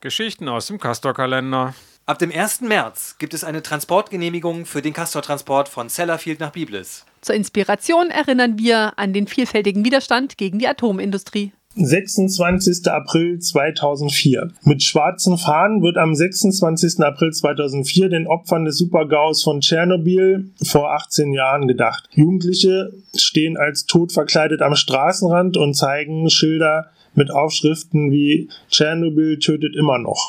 Geschichten aus dem Castor-Kalender. Ab dem 1. März gibt es eine Transportgenehmigung für den Castor-Transport von Sellafield nach Biblis. Zur Inspiration erinnern wir an den vielfältigen Widerstand gegen die Atomindustrie. 26. April 2004. Mit schwarzen Fahnen wird am 26. April 2004 den Opfern des Supergaus von Tschernobyl vor 18 Jahren gedacht. Jugendliche stehen als tot verkleidet am Straßenrand und zeigen Schilder mit Aufschriften wie Tschernobyl tötet immer noch.